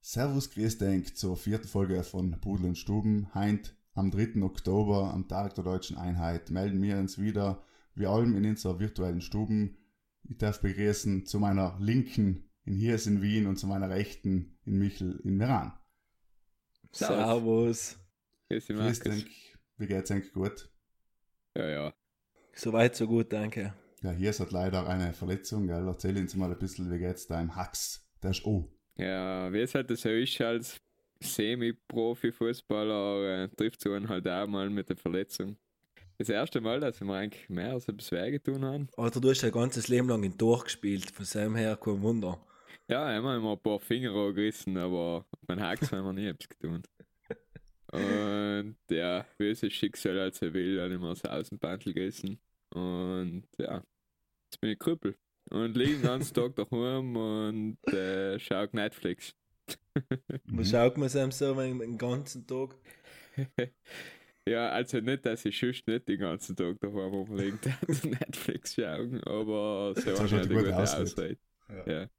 Servus, grüß denk zur vierten Folge von Pudel und Stuben. Heint am 3. Oktober, am Tag der Deutschen Einheit, melden wir uns wieder, wie allem in unserer virtuellen Stuben. Ich darf begrüßen zu meiner Linken in Hiers in Wien und zu meiner Rechten in Michel in Meran. Servus. Grüß dich, Markus. denk, wie geht's eigentlich gut? Ja, ja. Soweit, so gut, danke. Ja, Hiers hat leider eine Verletzung, gell? Erzähl uns mal ein bisschen, wie geht's deinem Hax? Der ist oh. Ja, wie es halt so ist, als Semi-Profi-Fußballer äh, trifft so einen halt auch mal mit der Verletzung. Das erste Mal, dass wir mir eigentlich mehr als etwas wehgetan haben. Alter, du hast dein ganzes Leben lang in durchgespielt, von seinem her kein Wunder. Ja, immer immer ein paar Finger angerissen, aber mein Hax haben wir nie etwas getan. Und ja, wie es das Schicksal als er will, dann immer das Außenpantel gerissen. Und ja, jetzt bin ich Krüppel. Und liege den ganzen Tag daheim und äh, schau Netflix. Was schaut man sich so den, ganzen Tag? Ja, also nicht, dass ich sonst nicht den ganzen Tag daheim rumliegen und Netflix schauen, aber so du eine gute Ausrede. Ja. Ja.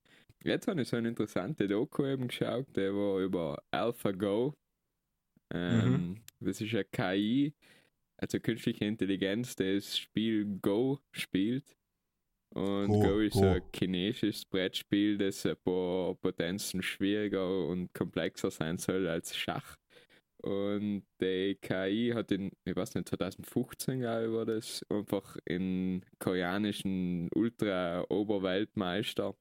Jetzt habe ich so eine interessante Doku eben geschaut, der war über AlphaGo. Ähm, Das ist eine KI, also künstliche Intelligenz, die das Spiel Go spielt. Und Go, Go, ist Go. so ein chinesisches Brettspiel, das ein paar Potenzen schwieriger und komplexer sein soll als Schach. Und die KI hat in, ich weiß nicht, 2015 glaube ich, war das, einfach in koreanischen Ultra-Oberweltmeister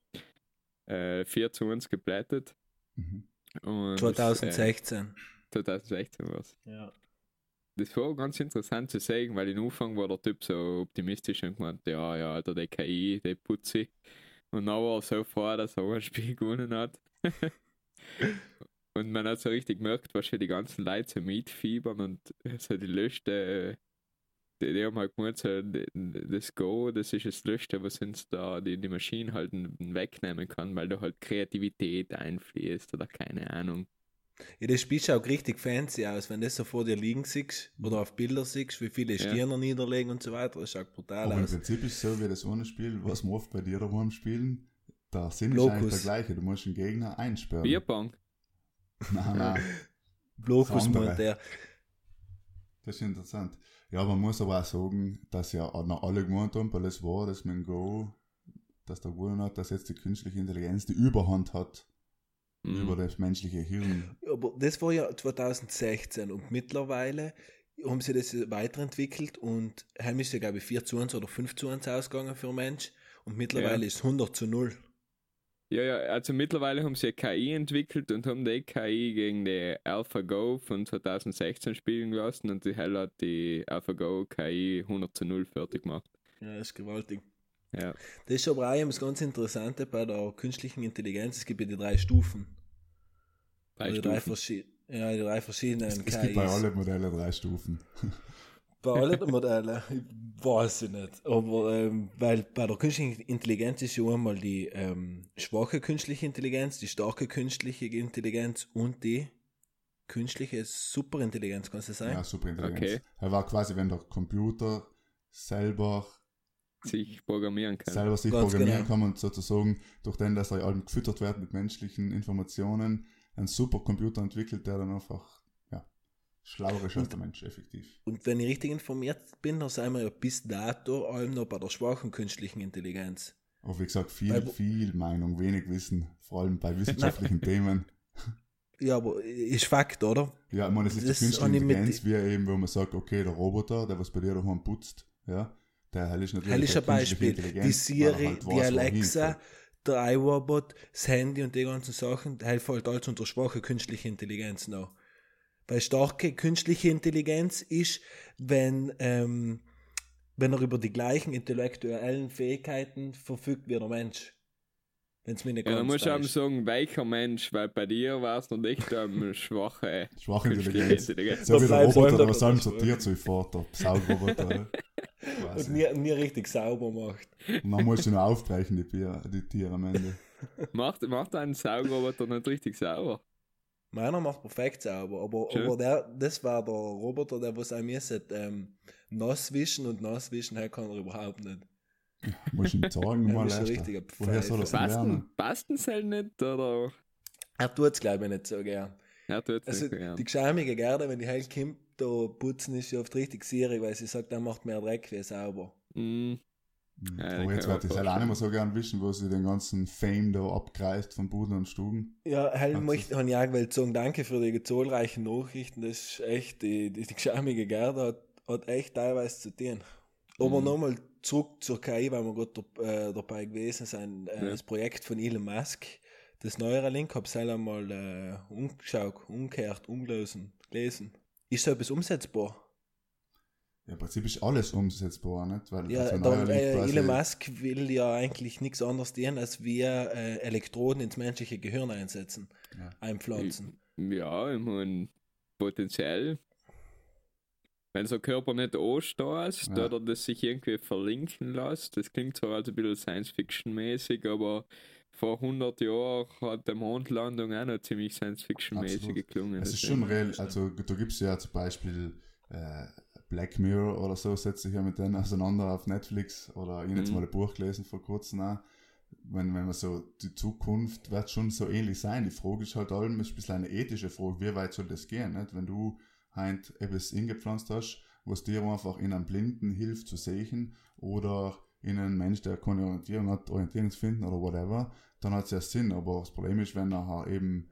äh, 4 zu 1 geblättet. Mhm. Und das, 2016. Äh, 2016 war es. Ja. Das war ganz interessant zu sehen, weil im Anfang war der Typ so optimistisch und gemeint, ja, ja, Alter, die KI, die putze Und dann war er so froh, dass er ein Spiel gewonnen hat. und man hat so richtig gemerkt, was die ganzen Leute so mitfiebern und so die Löste, die, die haben halt gemeint, so, das Go, das ist das Löste, was uns da die, die Maschine halt wegnehmen kann, weil da halt Kreativität einfließt oder keine Ahnung. Ja, das Spiel schaut richtig fancy aus, wenn du das so vor dir liegen siehst oder auf Bilder siehst, wie viele Ja. Stirner niederlegen und so weiter. Das schaut brutal Aber im aus. Prinzip ist es so wie das ohne Spiel, was wir oft bei dir daheim spielen. Der Sinn ist eigentlich der gleiche. Du musst den Gegner einsperren. Bierpong. Nein, nein, Blokus meint der. das ist interessant. Ja, man muss aber auch sagen, dass ja noch alle gemeint haben, weil es war, dass dem Go, dass der gewonnen hat, dass jetzt die künstliche Intelligenz die Überhand hat Mhm. über das menschliche Hirn. Aber das war ja 2016 und mittlerweile haben sie das weiterentwickelt und heim ist ja, glaube ich, 4 zu 1 oder 5 zu 1 ausgegangen für Mensch und mittlerweile Ja. ist es 100 zu 0. Ja, ja, also mittlerweile haben sie eine KI entwickelt und haben die KI gegen die AlphaGo von 2016 spielen lassen und die Hell hat die AlphaGo KI 100 zu 0 fertig gemacht. Ja, das ist gewaltig. Ja. Das ist aber auch eben das ganz Interessante bei der künstlichen Intelligenz. Es gibt ja die drei Stufen. Drei die drei Stufen. verschi- ja, die drei verschiedenen Es, KIs. es gibt bei allen Modellen drei Stufen. Bei allen Modellen, ich weiß ich nicht. Aber ähm, weil bei der künstlichen Intelligenz ist ja einmal die ähm, schwache künstliche Intelligenz, die starke künstliche Intelligenz und die künstliche Superintelligenz, kannst du sagen? Ja, super Intelligenz. Okay. Er war quasi, wenn der Computer selber, Sich programmieren kann. selber sich Ganz programmieren genau. kann und sozusagen durch den, dass er allem gefüttert wird mit menschlichen Informationen, einen Supercomputer entwickelt, der dann einfach ja, schlauer ist als der Mensch, effektiv. Und wenn ich richtig informiert bin, dann sind wir ja bis dato allem noch bei der schwachen künstlichen Intelligenz. Aber wie gesagt, viel, Weil- viel Meinung, wenig Wissen, vor allem bei wissenschaftlichen Themen. Ja, aber ist Fakt, oder? Ja, ich meine, es ist Das die künstliche Intelligenz, wie eben, wo man sagt, okay, der Roboter, der was bei dir daheim putzt, ja, hell ist natürlich Hell ist ein Beispiel. Die Siri, halt die Alexa, der iRobot, das Handy und die ganzen Sachen, das fällt halt alles unter schwache künstliche Intelligenz noch. Weil starke künstliche Intelligenz ist, wenn, ähm, wenn er über die gleichen intellektuellen Fähigkeiten verfügt wie der Mensch. Wenn's mir nicht Ja, dann ganz musst du auch täuscht. sagen, welcher Mensch, weil bei dir war es noch nicht eine schwache Schwache Intelligenz. Intelligenz. So wie der Roboter, einem der was das sortiert, so wie Vater. Saugroboter. Und nie, nie richtig sauber macht. Und dann musst du noch aufbrechen, die, Bier, die Tiere am Ende. Macht, macht einen Saugroboter nicht richtig sauber. Meiner macht perfekt sauber, aber, Schön. aber der, das war der Roboter, der was auch müsste, ähm, nass wischen und nass wischen, halt kann er überhaupt nicht. Musst du ihn zeigen, Er mal ist ein Woher soll das Basten, basten soll nicht, oder? Er tut es, glaube ich, nicht so gern. Er tut es Also, nicht gern. die geschämige Gerde, wenn die heil kommt, da putzen ist sie oft richtig sierig, weil sie sagt, er macht mehr Dreck wie sauber. Mm, Mhm. Ja, aber den jetzt wird ich selber auch nicht mehr so gern wischen, wo sie den ganzen Fame da abgreift von Pudel und Stuben. Ja, halt Hat möchte ich auch gewollt sagen, danke für die zahlreichen Nachrichten. Das ist echt, die, die, die geschämige Gerde hat, hat echt teilweise zu tun. Aber Mhm. nochmal zurück zur KI, weil wir gerade äh, dabei gewesen sind. Äh, Ja. Das Projekt von Elon Musk, das Neuralink, habe ich selber mal äh, umgeschaut, umgekehrt, umgelesen, gelesen. Ist so etwas umsetzbar? Ja, Im Prinzip ist alles umsetzbar, nicht? Weil Ja, also dann, Neuralink äh, Elon Musk will ja eigentlich nichts anderes tun, als wir äh, Elektroden ins menschliche Gehirn einsetzen, Ja. einpflanzen. ja, ich meine, potenziell. Wenn so ein Körper nicht ansteht Ja. oder das sich irgendwie verlinken lässt, das klingt zwar also ein bisschen Science-Fiction-mäßig, aber vor 100 Jahren hat die Mondlandung auch noch ziemlich Science-Fiction-mäßig geklungen. Es ist schon real, also da gibt es ja zum Beispiel äh, Black Mirror oder so, setzt sich ja mit denen auseinander auf Netflix oder ich habe jetzt Mhm. mal ein Buch gelesen vor kurzem auch. Wenn, wenn man so, die Zukunft wird schon so ähnlich sein. Die Frage ist halt allem, ist ein bisschen eine ethische Frage, wie weit soll das gehen, nicht? Wenn du halt etwas ingepflanzt hast, was dir einfach in einem Blinden hilft zu sehen oder in einem Mensch, der keine Orientierung hat, Orientierungsfinden oder whatever, dann hat es ja Sinn. Aber das Problem ist, wenn nachher eben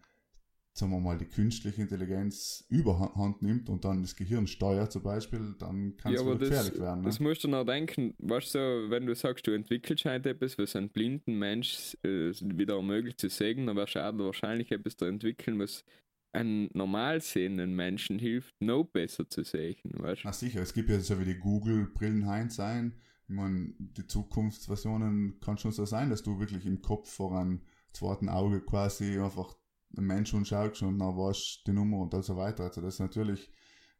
sagen wir mal, die künstliche Intelligenz überhand nimmt und dann das Gehirn steuert zum Beispiel, dann kann es Ja, aber das, gefährlich werden. Ne? das musst du noch denken, weißt du, wenn du sagst, du entwickelst halt etwas, was einen blinden Mensch äh, wieder ermöglicht zu sehen, dann wirst du wahrscheinlich etwas da entwickeln, was einen normal sehenden Menschen hilft, noch besser zu sehen, weißt du? Na sicher, es gibt ja so wie die Google-Brillen Heinz sein. Ich meine, die Zukunftsversionen kann schon so sein, dass du wirklich im Kopf vor einem zweiten Auge quasi einfach einen Menschen schaust und dann weißt du die Nummer und so weiter. Also das ist natürlich,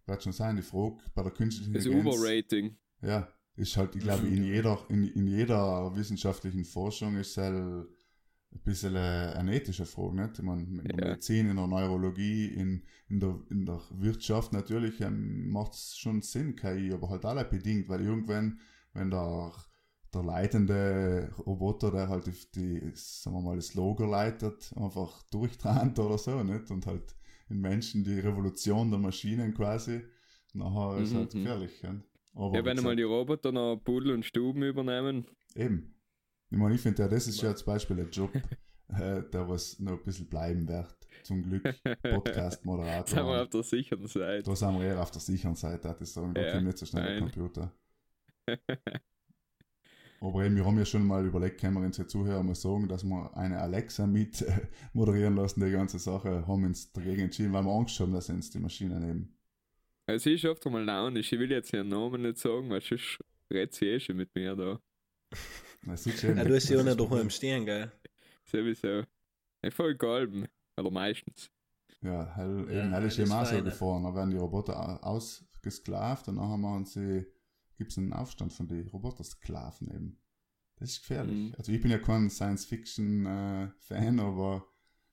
wird schon sein, die Frage bei der künstlichen Das Intelligenz. Overrating. Ja, ist halt, ich glaube, in jeder, in, in jeder wissenschaftlichen Forschung ist es halt ein bisschen eine, eine ethische Frage, nicht? Ich meine, in der Ja. Medizin, in der Neurologie, in, in, der, in der Wirtschaft natürlich ähm, macht es schon Sinn, KI, aber halt alle bedingt, weil irgendwann, wenn der, der leitende Roboter, der halt die, die sagen wir mal, das Logo leitet, einfach durchtrennt oder so, nicht? Und halt in Menschen die Revolution der Maschinen quasi, nachher ist Mhm, halt mhm. gefährlich. Ja? Aber Ja, wenn einmal die Roboter noch Pudel und Stuben übernehmen, Eben. Ich meine, ich finde ja, das ist ja zum Beispiel ein Job, äh, der was noch ein bisschen bleiben wird. Zum Glück sind wir Podcast-Moderator. auf der sicheren Seite. Da sind wir eher auf der sicheren Seite, hatte ich sagen. Da Ja, kommt nicht so schnell der. Computer. Aber eben, wir haben ja schon mal überlegt, können wir unsere Zuhörer mal sagen, dass wir eine Alexa mit äh, moderieren lassen, die ganze Sache, haben uns dagegen entschieden, weil wir Angst haben, dass sie uns die Maschine nehmen. Es ist oft einmal launisch, ich will jetzt ihren Namen nicht sagen, weil sonst redet sie eh schon mit mir da. Ist schön. Ja, du hast ja auch nicht daheim stehen, gell? Sowieso. Ich voll galben. Oder meistens. Ja, hell, Ja, eben, hell ist eben auch ist so gefahren. Da werden die Roboter au- ausgesklavt und nachher machen sie, gibt es einen Aufstand von den Robotersklaven eben. Das ist gefährlich. Mhm. Also ich bin ja kein Science-Fiction-Fan, aber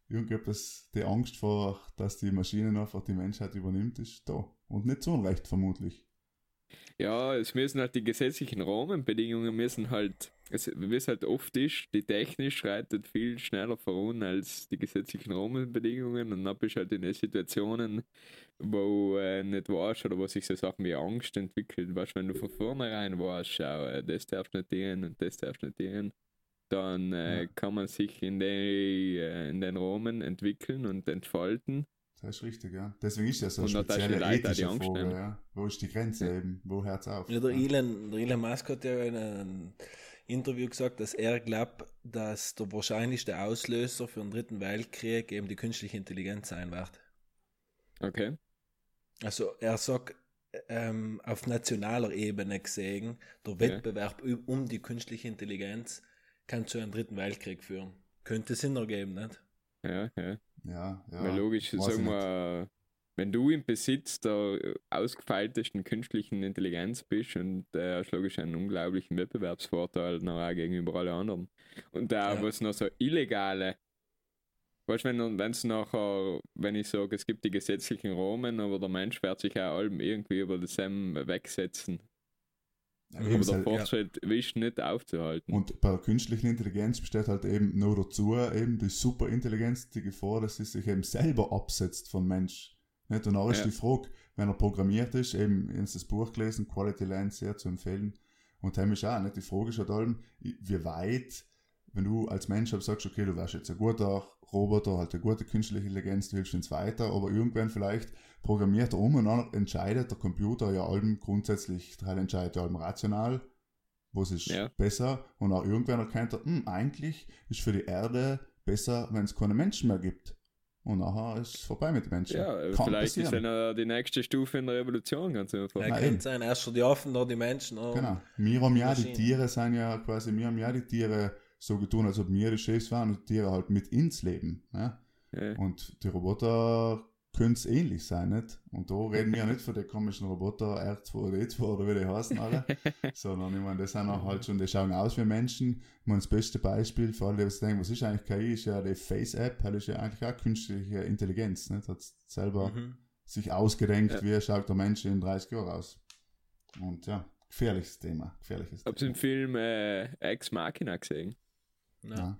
irgendetwas, die Angst vor, dass die Maschine einfach die Menschheit übernimmt, ist da. Und nicht zu Unrecht vermutlich. Ja, es müssen halt die gesetzlichen Rahmenbedingungen müssen halt, es, wie es halt oft ist, die Technik schreitet viel schneller voran als die gesetzlichen Rahmenbedingungen und dann bist du halt in den Situationen, wo äh, nicht weißt oder wo sich so Sachen wie Angst entwickelt. Weißt wenn du von vornherein weißt, schau, äh, das darfst nicht dienen und das darfst nicht dienen, dann äh, Ja. kann man sich in, die, äh, in den Rahmen entwickeln und entfalten. Das ist richtig, ja. Deswegen ist das so eine Und spezielle die Leute ethische Angst Frage, ja. Wo ist die Grenze Ja. eben? Wo hört es auf? Ja, der, Elon, der Elon Musk hat ja in einem Interview gesagt, dass er glaubt, dass der wahrscheinlichste Auslöser für den dritten Weltkrieg eben die künstliche Intelligenz sein wird. Okay. Also er sagt, ähm, auf nationaler Ebene gesehen, der Wettbewerb um die künstliche Intelligenz kann zu einem dritten Weltkrieg führen. Könnte Sinn ergeben, nicht? Ja, ja. Ja, ja. Weil logisch, sagen wir, wenn du im Besitz der ausgefeiltesten künstlichen Intelligenz bist und äh, hast logisch einen unglaublichen Wettbewerbsvorteil nachher gegenüber allen anderen. Und da, Ja. was noch so illegale, weißt du, wenn es nachher, wenn ich sage, es gibt die gesetzlichen Rahmen, aber der Mensch wird sich auch allem irgendwie über das Sam wegsetzen. Ja, Aber der halt- Fortschritt ist nicht aufzuhalten. Und bei der künstlichen Intelligenz besteht halt eben nur dazu, eben die Superintelligenz, die Gefahr, dass sie sich eben selber absetzt vom Mensch. Nicht? Und auch ist Ja. die Frage, wenn er programmiert ist, eben ins das Buch gelesen, Quality Land sehr zu empfehlen. Und dann ist auch nicht die Frage ist halt allem, wie weit, wenn du als Mensch halt sagst, okay, du wärst jetzt ein guter Roboter, halt eine gute künstliche Intelligenz, du hilfst uns weiter, aber irgendwann vielleicht programmiert er um und dann entscheidet der Computer ja allem grundsätzlich, der entscheidet ja allem rational, was ist Ja. besser und auch irgendwann erkennt er, hm, eigentlich ist für die Erde besser, wenn es keine Menschen mehr gibt. Und nachher ist es vorbei mit den Menschen. ja, Kann vielleicht ist passieren. dann äh, die nächste Stufe in der Evolution ganz einfach. Ja, könnte sein. Erst schon die Affen, dann die Menschen. dann- Genau. Wir haben ja, die. Tiere sind ja quasi, wir haben ja die Tiere so getan, als ob wir die Chefs waren und die Tiere halt mit ins Leben. Ja? Ja. Und die Roboter können es ähnlich sein, nicht? Und da reden wir ja nicht von den komischen Roboter R2 oder E2 oder wie die heißen alle, sondern ich meine, das sind auch halt schon, die schauen aus wie Menschen. Ich meine, das beste Beispiel für alle, die sich denken, was ist eigentlich KI, ist ja die Face-App, das ist ja eigentlich auch künstliche Intelligenz, nicht? Hat selber Mhm. sich ausgedenkt, Ja. wie schaut der Mensch in 30 Jahren aus. Und ja, gefährliches Thema, gefährliches Hab's Thema. im Film äh, Ex Machina gesehen. Ja. Ja.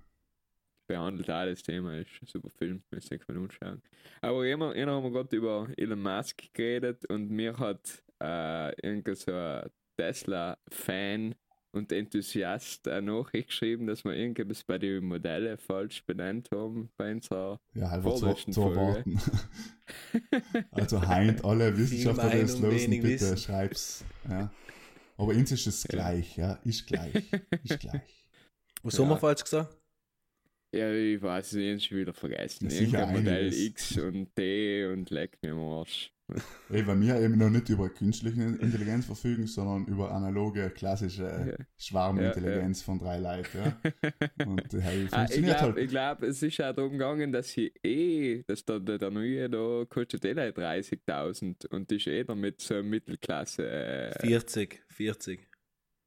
Behandelt auch das Thema, ist ein super Film, müsst ihr mal anschauen. Aber immer, immer haben wir gerade über Elon Musk geredet und mir hat äh, irgendein so ein Tesla-Fan und Enthusiast eine Nachricht geschrieben, dass wir irgendwas bei den Modellen falsch benannt haben bei unserer Ja, einfach zu, zu erwarten. also heint alle Wissenschaftler, die es wenig bitte Wissen. schreib's. Ja. Aber uns ist es gleich, ja, ist gleich, ist gleich. Was Ja. haben wir falsch gesagt? Ja, ich weiß es ich schon wieder vergessen. Ja, sicher Modell. X und D und leck mir am Arsch. Ey, weil wir eben noch nicht über künstliche Intelligenz verfügen, sondern über analoge, klassische Ja. Schwarmintelligenz von drei Leuten. Ja. Und die hey, Ah, ich funktioniert glaube, halt. ich glaub, es ist auch darum gegangen, dass sie eh, dass der, der, der neue da kostet eh gleich 30.000 und ist eh damit so Mittelklasse. Äh, 40, 40.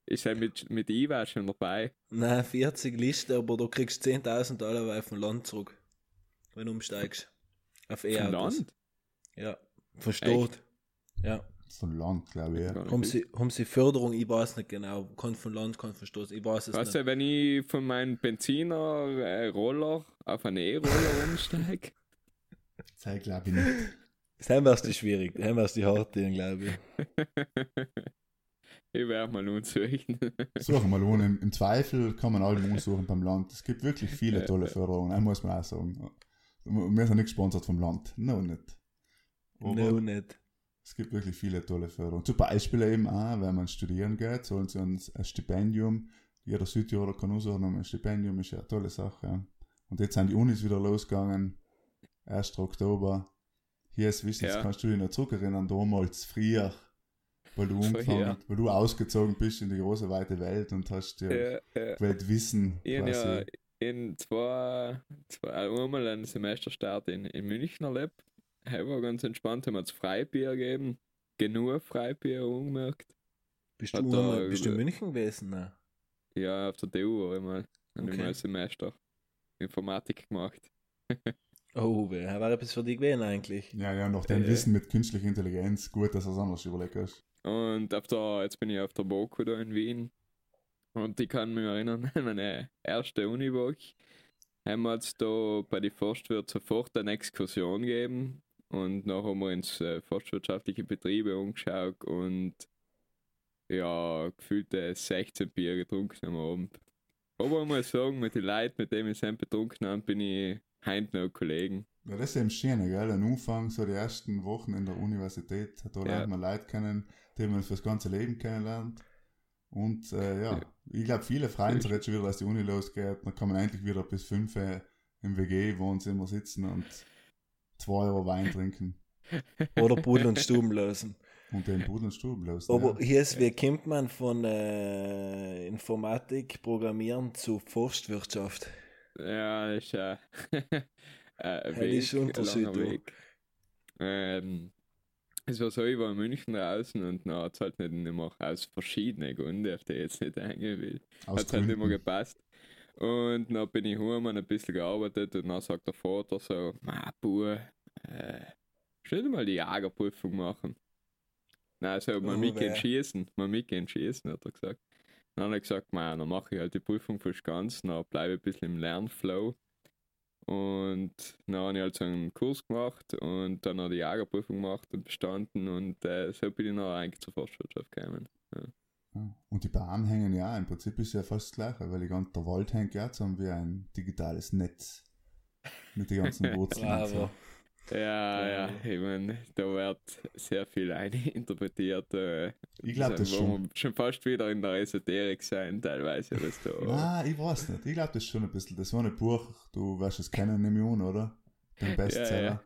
ist er mit, mit IWA schon dabei? Nein, 40 Liste, aber du kriegst 10.000 Dollar vom Land zurück, wenn du umsteigst. Auf Vom E-Autos. Land? Ja, versteht. Ja. Von Land, glaube ich. Ja. Haben sie, haben sie Förderung, ich weiß nicht genau. Kann von Land, kann von Stoß, ich weiß es Weißt nicht. du, wenn ich von meinem Benziner-Roller auf einen E-Roller umsteige? Das glaube ich nicht. Das wär's die schwierig, das wär's die harte, glaube ich. ich werde mal unzüchten. Suchen mal ohne. Im, Im Zweifel kann man alle umsuchen beim Land. Es gibt wirklich viele tolle. Förderungen, das muss man auch sagen. Wir sind nicht gesponsert vom Land. No, nicht. Aber No, nicht. Es gibt wirklich viele tolle Förderungen. Zum Beispiel eben auch, wenn man studieren geht, sollen sie uns ein Stipendium, jeder Südtiroler kann aussuchen, ein Stipendium ist ja eine tolle Sache. Und jetzt sind die Unis wieder losgegangen, 1. Oktober. Hier ist wichtig, Ja. kannst du dich noch zurückerinnern, damals, früher, weil du weil du ausgezogen bist in die große, weite Welt und hast dir ja, ja. Welt Wissen Ich habe quasi. ja in zwei, zwei einmal einen Semesterstart in, in München erlebt. Er war ganz entspannt, haben wir uns Freibier gegeben. Genug Freibier angemerkt. Bist Hat du, da- einmal, bist du in München gewesen? Nein. Ja, auf der TU einmal. Habe ich Okay. mal ein Semester Informatik gemacht. Oh, wer war etwas für dich gewesen eigentlich? Ja, ja, nach dem Äh. Wissen mit künstlicher Intelligenz, gut, dass du es anders überlegt hast. Und auf der, jetzt bin ich auf der BOKU da in Wien. Und ich kann mich erinnern an meine erste Uniwoche. Haben wir jetzt da bei den Forstwirt sofort eine Exkursion gegeben. Und nachher haben wir uns äh, forstwirtschaftliche Betriebe angeschaut und ja, gefühlte 16 Bier getrunken am Abend. Aber ich muss sagen, mit den Leuten, mit denen ich es betrunken habe, bin ich heute noch Kollegen. Ja, das ist eben schön, gell? Am Anfang, so die ersten Wochen in der Universität, da Ja. lernt man Leute kennen, die man fürs ganze Leben kennenlernt. Und äh, ja, Ja. ich glaube, viele freuen sich ist jetzt schon wieder, dass die Uni losgeht. Dann kann man endlich wieder bis 5 Uhr im WG-Wohnzimmer sitzen und 2 Euro Wein trinken Oder Pudel und Stuben lösen. und den Pudel und Stuben los. Aber ja. hier ist, wie kommt man von äh, Informatik, Programmieren zu Forstwirtschaft? Ja, das ist ja ein Ja, ist Weg, ein Unterschied. Weg. Ähm, es war so, ich war in München draußen und dann hat es halt nicht immer aus verschiedenen Gründen, auf die ich jetzt nicht eingehen will, hat es halt nicht mehr gepasst. Und dann bin ich heim und ein bisschen gearbeitet und dann sagt der Vater so, ma, Bub, äh, schon mal die Jagerprüfung machen. Nein, so, mal Oh, mitgehen schießen, mal mitgehen schießen, hat er gesagt. Dann habe ich gesagt, man, dann mache ich halt die Prüfung fürs Ganze, dann bleibe ich ein bisschen im Lernflow. Und dann habe ich halt so einen Kurs gemacht und dann noch die Jagerprüfung gemacht und bestanden und äh, so bin ich dann eigentlich zur Forstwirtschaft gekommen. Ja. Und die Bahnen hängen ja, im Prinzip ist ja fast das Gleiche, weil die ganze, der Wald hängt ja zusammen wie ein digitales Netz. Mit den ganzen Wurzeln. So. Bravo. Ja, ja, ich meine, da wird sehr viel eininterpretiert. Äh, Ich glaub das schon. schon fast wieder in der Esoterik sein, teilweise. Was da, Nein, ich weiß nicht. Ich glaube das schon ein bisschen. Das war ein Buch, du wirst es kennen, an, oder? Den Bestseller. ja.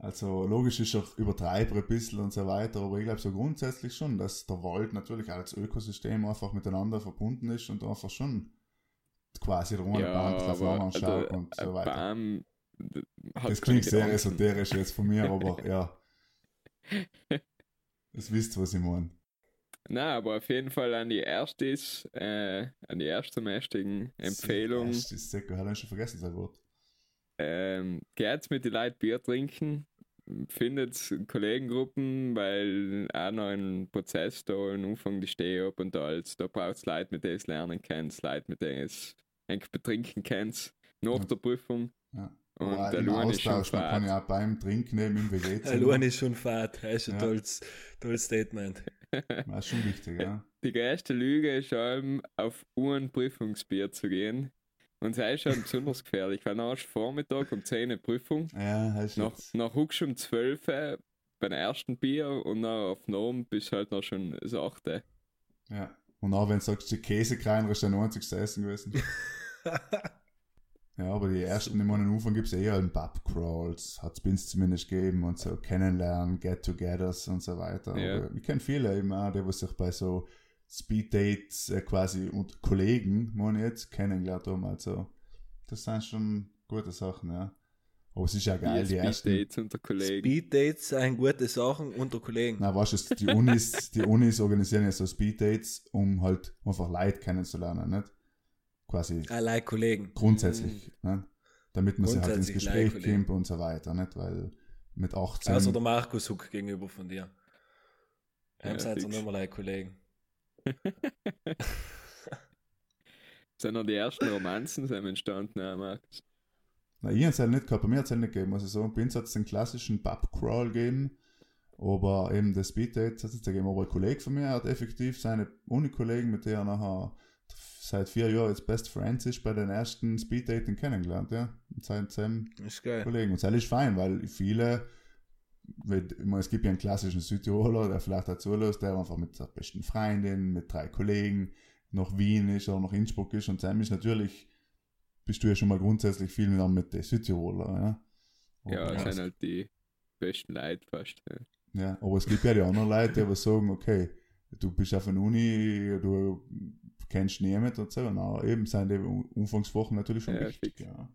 Also logisch ist auch übertreiber ein bisschen und so weiter, aber ich glaube so grundsätzlich schon, dass der Wald natürlich als Ökosystem einfach miteinander verbunden ist und einfach schon quasi der ohne Band drauf anschaut und so weiter. Baum, hat Das klingt sehr esoterisch jetzt von mir, aber ja. Das wisst, was ich meine. Nein, aber auf jeden Fall an die Erstis, äh, an die erstsemestrigen Empfehlung, Das ist sehr gut. Schon vergessen, sein Wort. ähm, geht mit den Leuten Bier trinken, findet Kollegengruppen, weil auch noch ein Prozess da am Anfang die stehen ab und alles. Da braucht es Leute, mit denen es lernen kannst, Leute, mit denen es betrinken kannst, nach Ja. der Prüfung. Ja. Und Aber der Luan ist schon Austausch, man kann fad. ja auch beim Trinken eben im WG Luan ist schon fad. Das ist ein Ja. tolles, tolles Statement. Das ist schon wichtig, ja. Die größte Lüge ist allem, auf ein Prüfungsbier zu gehen. Und das ist schon besonders gefährlich, weil du Vormittag um 10 Uhr Prüfung, Ja, das ist nach, jetzt. nach huckst um 12 Uhr beim ersten Bier und dann auf Norm bist du halt noch schon das 8. Ja. Und auch wenn du sagst, die Käsekreiner ist der 90. Essen gewesen. Ja, aber die ersten, ich meine, am Anfang gibt es eher einen Pub-Crawls, hat es zumindest gegeben und so kennenlernen, Get-togethers und so weiter. Ja. Aber ich kenne viele eben auch, die was sich bei so Speed-Dates äh, quasi und Kollegen, meine ich jetzt, kennengelernt haben. Also, das sind schon gute Sachen, ja. Aber es ist ja geil, die ersten. Dates unter Kollegen. Speeddates sind gute Sachen unter Kollegen. Na, weißt du, die Unis, die Unis organisieren ja so Speed-Dates, um halt einfach Leute kennenzulernen, nicht? Quasi Allein Kollegen. grundsätzlich, ne? damit man sich halt ins Gespräch kommt und so weiter, nicht? Weil mit 18. Also der Markus Huck gegenüber von dir. Ja, ihr fix. nicht mehr like Kollegen. sind noch die ersten Romanzen sind entstanden, auch, Markus. Na, ich hab's halt nicht gehabt, bei mir hat's halt nicht gegeben. Also so, bei uns den klassischen Pub-Crawl gegeben, aber eben das Speed-Date hat's jetzt gegeben. Aber ein Kollege von mir hat effektiv seine Uni-Kollegen, mit der er nachher seit vier Jahren jetzt Best Friends ist, bei den ersten Speed-Dating kennengelernt, ja. Und seit seinem Ist geil. Kollegen. Und das ist fein, weil viele, weil, ich meine, es gibt ja einen klassischen Südtiroler, der vielleicht dazu lässt, der einfach mit der besten Freundin, mit drei Kollegen nach Wien ist oder nach Innsbruck ist. Und Sam ist natürlich, bist du ja schon mal grundsätzlich viel mit, mit den Südtiroler, ja. Ja, Aber, sind halt die besten Leute fast. Ja. ja, aber es gibt ja die anderen Leute, die aber sagen, okay, du bist auf der Uni, du kennst niemanden und so. Und auch eben sind die Umfangswochen natürlich schon Ja, wichtig, ja.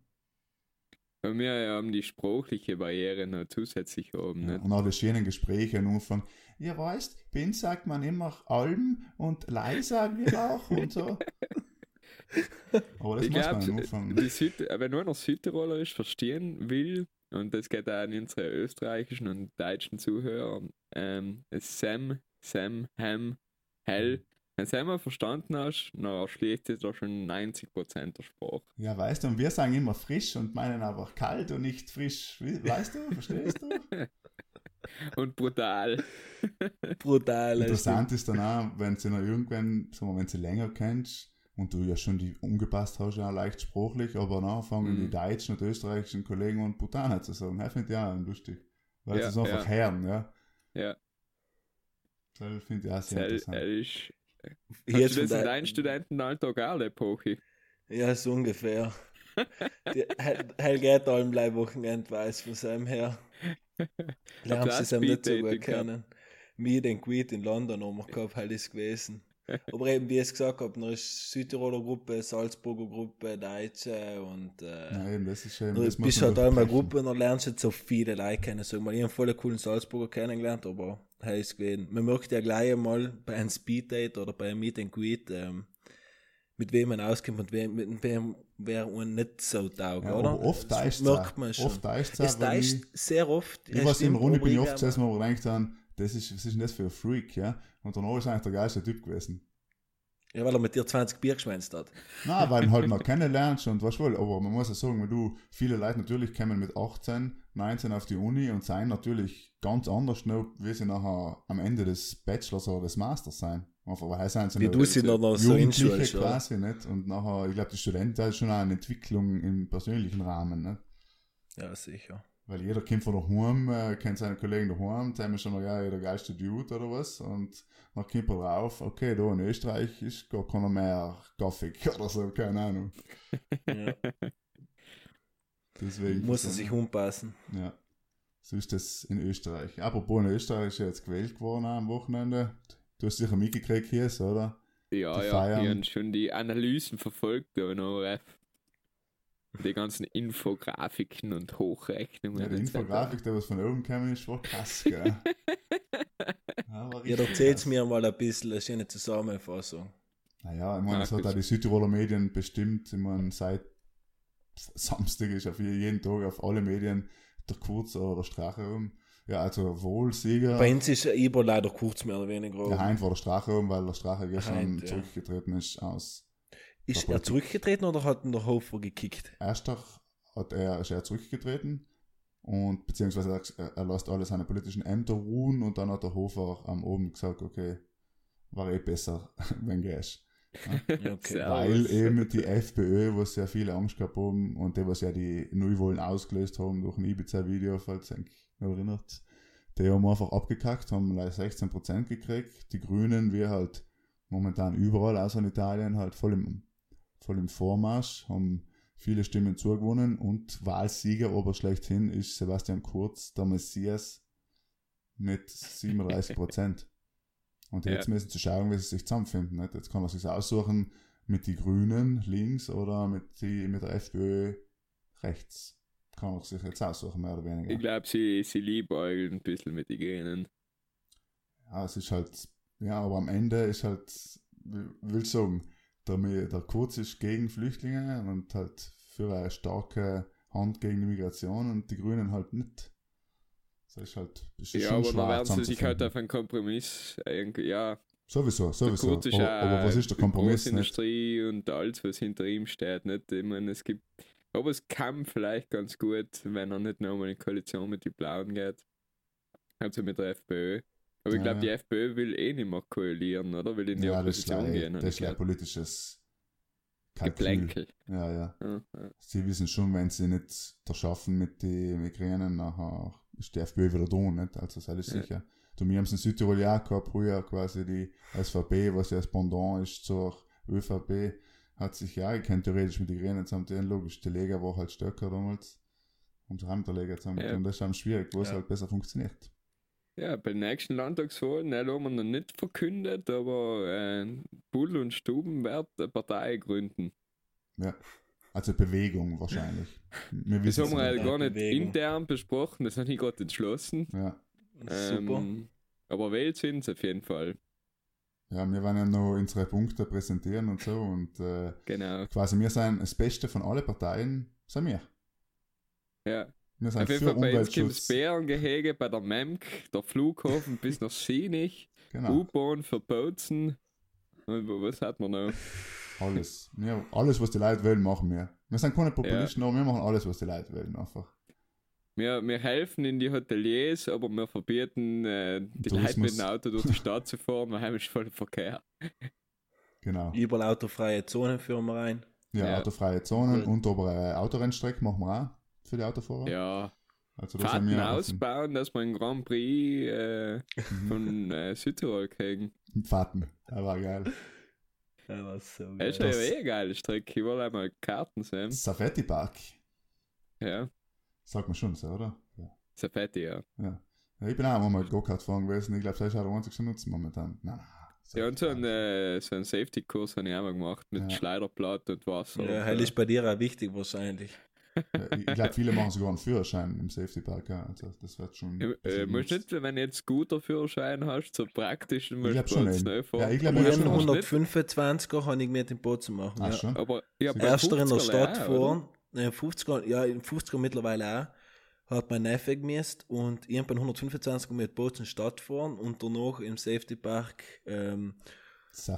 Bei mir haben die sprachliche Barriere noch zusätzlich oben. Ja, Nicht? und auch die schönen Gespräche am Anfang. Ja, weißt, bei uns sagt man immer Alm und Lei sagen wir auch und so. Aber das ich muss glaube, man am Anfang. die Süd wenn nur noch Südtirolerisch verstehen will, und das geht auch an unsere österreichischen und deutschen Zuhörer, ähm, Sam, Sam, Ham, Hell, wenn du einmal verstanden hast, dann schließt sich da schon 90% der Sprache. Ja, weißt du, und wir sagen immer frisch und meinen einfach kalt und nicht frisch. Weißt du, verstehst du? Und brutal. Brutal. Interessant ist dann auch, wenn sie noch irgendwann, sagen wir, wenn sie länger kennst und du ja schon die umgepasst hast, ja leicht sprachlich, aber dann fangen Mhm. die deutschen und österreichischen Kollegen und Putaner zu sagen. Das finde ich auch lustig. Weil Ja, sie es einfach ja. hören, ja. Ja, Das finde ich auch sehr er, interessant. er ist. Jetzt das in deinem Studentenalltag auch Epoche? Ja, so ungefähr. Heil heil geht allem gleich Wochenend weiß von seinem her. Lernst auch es ihm nicht so gut kennen. Mir den Quid in London haben wir gehabt, halt ist gewesen. Aber eben, wie ich es gesagt habe, da ist Südtiroler Gruppe, Salzburger Gruppe, Deutsche und äh, eben, das ist schön. du bist halt einmal. Gruppe und dann lernst du jetzt so viele Leute kennen. Mal, ich habe voll einen coolen Salzburger kennengelernt, aber heißt gewesen. Man merkt ja gleich einmal bei einem Speeddate oder bei einem Meet and Greet, ähm, mit wem man auskommt und wem, mit wem wer einen nicht so taugt, Ja, oder? oft Das täuscht merkt man schon. Oft täuscht es täuscht sehr oft. Ich weiß, der Runde bin ich oft wo wir gedacht haben, das ist, was ist denn das für ein Freak, ja? Und danach ist eigentlich der geilste Typ gewesen. Ja, weil er mit dir 20 Bier geschwänzt hat. Nein, weil du halt noch kennenlernst und was wohl, aber man muss ja sagen, wenn du, viele Leute natürlich kommen mit 18, 19 auf die Uni und sein natürlich ganz anders noch, wie sie nachher am Ende des Bachelors oder des Masters sein. Einfach, weil sind sie Wie noch du sie noch, noch so oder? quasi, nicht? Und nachher, ich glaube, die Studenten, ist schon auch eine Entwicklung im persönlichen Rahmen, nicht? Ja, sicher. Weil jeder kommt von daheim, äh, kennt seine Kollegen daheim, sagen wir schon mal, ja, der geilste Dude oder was. Und dann kommt er drauf, okay, da in Österreich ist gar keiner mehr gaffig oder so, keine Ahnung. Ja. Deswegen. Muss er sich umpassen. Ja. So ist das in Österreich. Apropos in Österreich ist ja jetzt gewählt geworden am Wochenende. Du hast sicher mitgekriegt hier, oder? Ja, Die ja, feiern. ich habe schon die Analysen verfolgt da in ORF. Die ganzen Infografiken und Hochrechnungen. Ja, die. Infografik, der was von oben kam, ist war krass, gell? Aber Ja, erzähl's mir mal ein bisschen eine schöne Zusammenfassung. Naja, ich meine, das hat auch die Südtiroler Medien bestimmt. Ich meine, seit Samstag ist auf jeden Tag auf alle Medien der Kurz oder der Strache um. Ja, also wohl Sieger. Bei uns ist Iber leider kurz mehr oder weniger. Der Heint war der Strache um, weil der Strache gestern Heint, ja. zurückgetreten ist aus. ist er zurückgetreten oder hat ihn der Hofer gekickt? Erster hat er, ist er zurückgetreten und beziehungsweise er, er lässt alle seine politischen Ämter ruhen und dann hat der Hofer am oben gesagt, okay, war eh besser, wenn gehst. Okay. Weil eben die FPÖ, wo sehr viele Angst gehabt haben und die, was ja die Neuwahlen ausgelöst haben durch ein Ibiza-Video, falls ihr euch noch erinnert, die haben einfach abgekackt, haben leider 16% gekriegt. Die Grünen, wie halt momentan überall, außer in Italien, halt voll im, voll im Vormarsch, haben viele Stimmen zugewonnen und Wahlsieger, aber schlechthin, ist Sebastian Kurz, der Messias, mit 37%. Und jetzt Ja. müssen sie schauen, wie sie sich zusammenfinden. Nicht? Jetzt kann er sich aussuchen mit die Grünen links oder mit, die, mit der FPÖ rechts. Kann er sich jetzt aussuchen, mehr oder weniger. Ich glaube, sie, sie liebäugeln ein bisschen mit den Genen. Ja, es ist halt, ja, aber am Ende ist halt, will will sagen, der, der Kurz ist gegen Flüchtlinge und halt für eine starke Hand gegen die Migration und die Grünen halt nicht. Das ist halt, das ist Ja, aber dann werden sie sich halt auf einen Kompromiss irgendwie, ja. Sowieso, sowieso. Aber, aber was ist der Kompromiss? Nicht? Großindustrie und alles, was hinter ihm steht. Nicht? Ich meine, es gibt, aber es kann vielleicht ganz gut, wenn er nicht nochmal in Koalition mit den Blauen geht. Also mit der FPÖ. Aber ich glaube, ja. die FPÖ will eh nicht mehr koalieren, oder? Will in die Ja, das ist Opposition leider- gehen. das ist ein politisches Kalkül. Geplänkel. Ja, ja. Ja, ja. Sie wissen schon, wenn sie nicht das schaffen mit den Migränen, nachher ist die FPÖ wieder da, nicht? Also, das ist Ja. sicher. Du, wir haben es in Südtirol ja auch gehabt, früher quasi die SVP, was ja das Pendant ist zur ÖVP, hat sich ja gekannt, theoretisch mit den Grünen zusammen, logisch, die Lega war halt stärker damals. Und sie haben der Lega zusammen. Ja. Und das ist dann schwierig, wo es Ja. halt besser funktioniert. Ja, bei den nächsten Landtagswahlen, ne, haben wir noch nicht verkündet, aber äh, Bull und Stuben werden eine Partei gründen. Ja. Also Bewegung wahrscheinlich. Wir Das haben wir es halt gar nicht Bewegung. intern besprochen, das habe ich gerade entschlossen. Ja. Super. Ähm, aber wählt sind auf jeden Fall. ja, wir werden ja noch unsere Punkte präsentieren und so und äh, Genau. quasi wir sind das Beste von allen Parteien, sind wir. Ja. Wir sind Auf jeden Fall bei uns gibt es. Bärengehege bei der MEMK, der Flughafen bis nach Sinich, Genau, U-Bahn für Bozen. Und was hat man noch? alles. Wir, alles, was die Leute wollen, machen wir. Wir sind keine Populisten, aber wir machen alles, was die Leute wollen, einfach. Wir, wir helfen in die Hoteliers, aber wir verbieten äh, die Leute Tourismus. mit dem Auto durch die Stadt zu fahren, wir haben voll Verkehr. Genau. Überall autofreie Zonen führen wir rein. Ja, Ja. autofreie Zonen und aber eine Autorennstrecke machen wir auch für die Autofahrer. Ja, Also da sind Fahrten offen. ausbauen, dass wir einen Grand Prix äh, Mhm. von äh, Südtirol kriegen. Fahrten. Das war geil. Ja, was so Das ist ja Das- eh eine geile Strecke. Ich will einmal Karten sehen. Safety Park. Ja, Sagt man schon so, oder? Ja. Safety, ja. ja. ja ich bin auch einmal Go-Kart fahren gewesen. Ich glaube, das ist auch der einzige Nutzen momentan. Nein, nein. Ja, und so einen, äh, so einen Safety-Kurs habe ich auch mal gemacht mit Ja. Schleiderblatt und Wasser. Ja, hell äh, ist bei dir auch wichtig wahrscheinlich. Ja, ich glaube, viele machen sogar einen Führerschein im Safety Park. Ja. Also, das wird schon. Äh, genutzt. nicht, wenn du jetzt Scooter-Führerschein hast, so praktisch, dann musst glaub du schon schnell fahren. Ja, ich glaub, Aber ich Ich hab hast schon du einen nicht- 125er habe ich mit dem Boot zu machen. Ach ja. schon. Aber ich hab bei Erster in der 50er Stadt auch, oder? fahren, ne, 50er, ja, in 50er mittlerweile auch, hat mein Neffe gemisst und irgendwann 125 mit Boot in die Stadt fahren und danach im Safety Park ähm,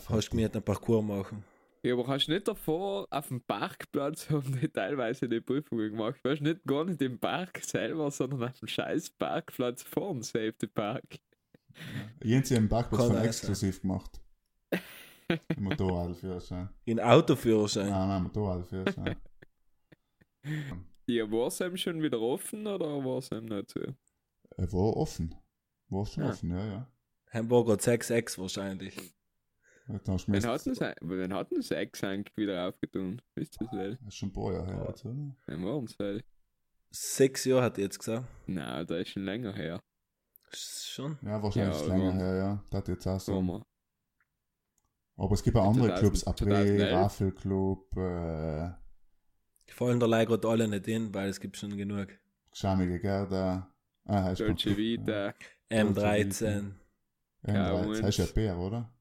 hast du mir einen Parcours machen. Ja, aber hast du nicht davor auf dem Parkplatz haben die teilweise die Prüfungen gemacht? Weißt du nicht gar nicht im Park selber, sondern auf dem scheiß Parkplatz vor dem Safety Park. Jens im Parkplatz Kann von auch sein. exklusiv gemacht. Motorradführerschein. In Autoführerschein. Nein, nein, Motorradführerschein. Ja, war es ihm schon wieder offen oder war es ihm nicht so? Er war offen. War schon Ja. offen, ja, ja. War gerade 6-6 wahrscheinlich. Ja, gemisst- hat es dann hat es Ex eigentlich wieder aufgetan. Wisst ihr das wel? Das ist schon ein paar Jahre her. Jetzt, oder? Waren es weil. Sechs Jahre hat er jetzt gesagt. Nein, da ist schon länger her. Schon. Ja, wahrscheinlich Ja, länger her, ja. Das hat jetzt auch so. Sommer. Aber es gibt auch andere 2000, Clubs, Après, 2011. Raffel Club, äh, Die fallen da leider gerade alle nicht in, weil es gibt schon genug. Schamige Gerda. Ah, Dolce Vita. M13. Ja, Ja, das heißt ja Bär, oder?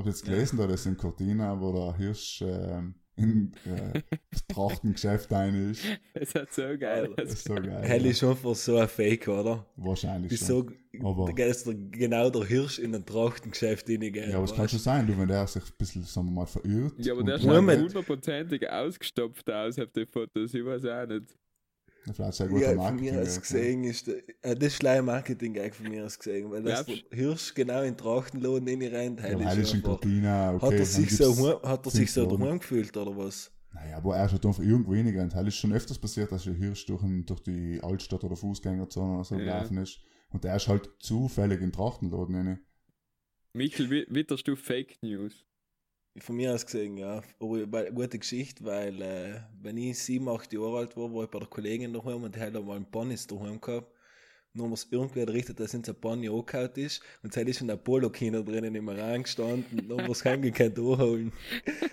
Hab jetzt gelesen, da das in Cortina, wo der Hirsch ähm, in äh, das Trachtengeschäft ein ist. Es hat so geil. Das ist so geil. Hell ja. ist schon für so ein Fake, oder? Wahrscheinlich schon. Wieso Aber- da ist der, genau der Hirsch in ein Trachtengeschäft reingehen? Ja, aber es kann schon sein, du, wenn der sich ein bisschen, sagen wir mal, verirrt. Ja, aber der schaut hundertprozentig ausgestopft aus auf die Fotos. Ich weiß auch nicht. Vielleicht sehr guter Ja, von Marketing. mir aus ja. gesehen ist der, äh, das ist Marketing eigentlich von mir aus gesehen, weil das Hirsch genau in den Trachtenladen reinrennt, Ja, hell weil ist ist in. Cortina, okay. Hat er sich so, hat er sich so daheim gefühlt oder was? Naja, aber er hat einfach irgendwo weniger. Und ist schon öfters passiert, dass ein Hirsch durch, ein, durch die Altstadt oder Fußgängerzone oder so Ja. gelaufen ist. Und der ist halt zufällig in den Trachtenladen rein. Michael, wie- witterst du Fake News? Von mir aus gesehen, ja. Aber gute Geschichte, weil äh, wenn ich sieben, acht Jahre alt war, war ich bei der Kollegin daheim und die hat mal einen Ponys daheim gehabt. Nur haben wir es irgendwie errichtet, dass uns ein Pony angehauen ist und es ist schon ein Polo-Kino drinnen im Rang gestanden. Dann haben wir es heimgekannt anholen.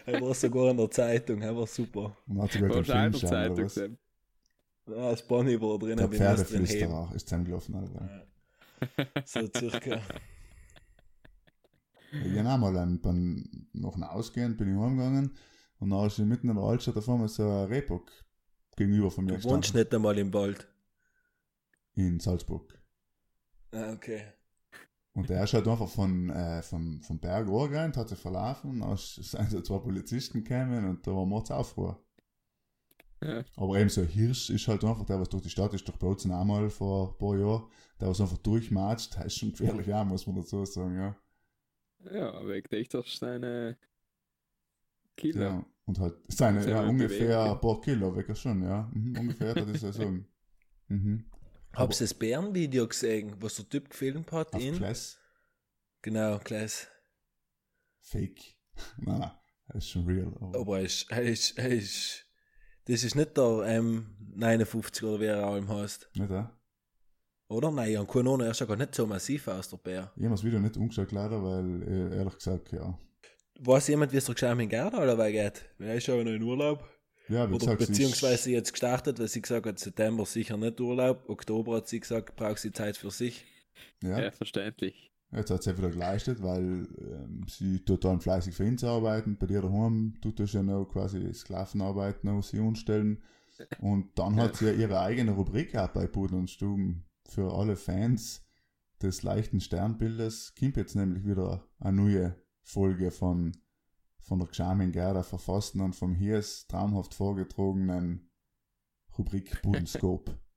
Er war sogar in der Zeitung, er war super. Und hat sogar den Film schauen, Zeitung oder was? gesehen. Ja, das Pony war drin, Der muss. Pferdeflüsterer ist zusammengelaufen. Alter. So circa. Ich bin auch mal ein, beim, nach dem Ausgehen bin ich heimgegangen und dann ist mitten in der Altstadt da vorne so ein Rehbock gegenüber von mir Du wohnst gestanden. nicht einmal im Wald. In Salzburg. Ah, okay. Und der ist halt einfach von, äh, vom, vom Berg angerannt, hat sich verlaufen, und dann sind so zwei Polizisten gekommen und da war Mordsaufruhr. Ja. Aber eben so ein Hirsch ist halt einfach, der was durch die Stadt ist, durch Bozen einmal vor ein paar Jahren, der was einfach durchmatscht, der ist schon gefährlich auch, muss man dazu sagen, ja. Ja, aber ich denke, das ist seine Killer. ja. Und halt seine, Seine ja, ungefähr ein paar Kilo weg schon, ja. Mhm, ungefähr, das ist ja sagen. Mhm. Hab's das Bärenvideo gesehen, was der Typ gefilmt hat Auf in? Class, Genau, Klaas. Fake. nein, nein, das ist schon real. Aber, Aber er ist, ist, ist, das ist nicht der M59 oder wie er auch im heißt. nicht, ja? Oder? Nein, ich habe keine Ahnung, er schaut gar nicht so massiv aus, der Bär. Ich habe das Video nicht umgeschaut, leider, weil, äh, ehrlich gesagt, ja. Weiß jemand, wie es der Geschäft in Gerda oder geht? Weil er ist ja noch in Urlaub. Ja, wie Oder gesagt, ist- beziehungsweise jetzt gestartet, weil sie gesagt hat, September sicher nicht Urlaub. Oktober hat sie gesagt, braucht sie Zeit für sich. Ja, Ja, verständlich. jetzt hat sie wieder geleistet, weil ähm, sie total fleißig für ihn zu arbeiten. Bei dir daheim tut das ja noch quasi Sklavenarbeit noch sie umstellen. Und dann hat sie ja ihre eigene Rubrik auch bei Pudel und Stuben für alle Fans des leichten Sternbildes. Kommt jetzt nämlich wieder eine neue Folge von, von der Gschaming Gerda verfassten und vom Hiers traumhaft vorgetragenen Rubrik Pudelscope.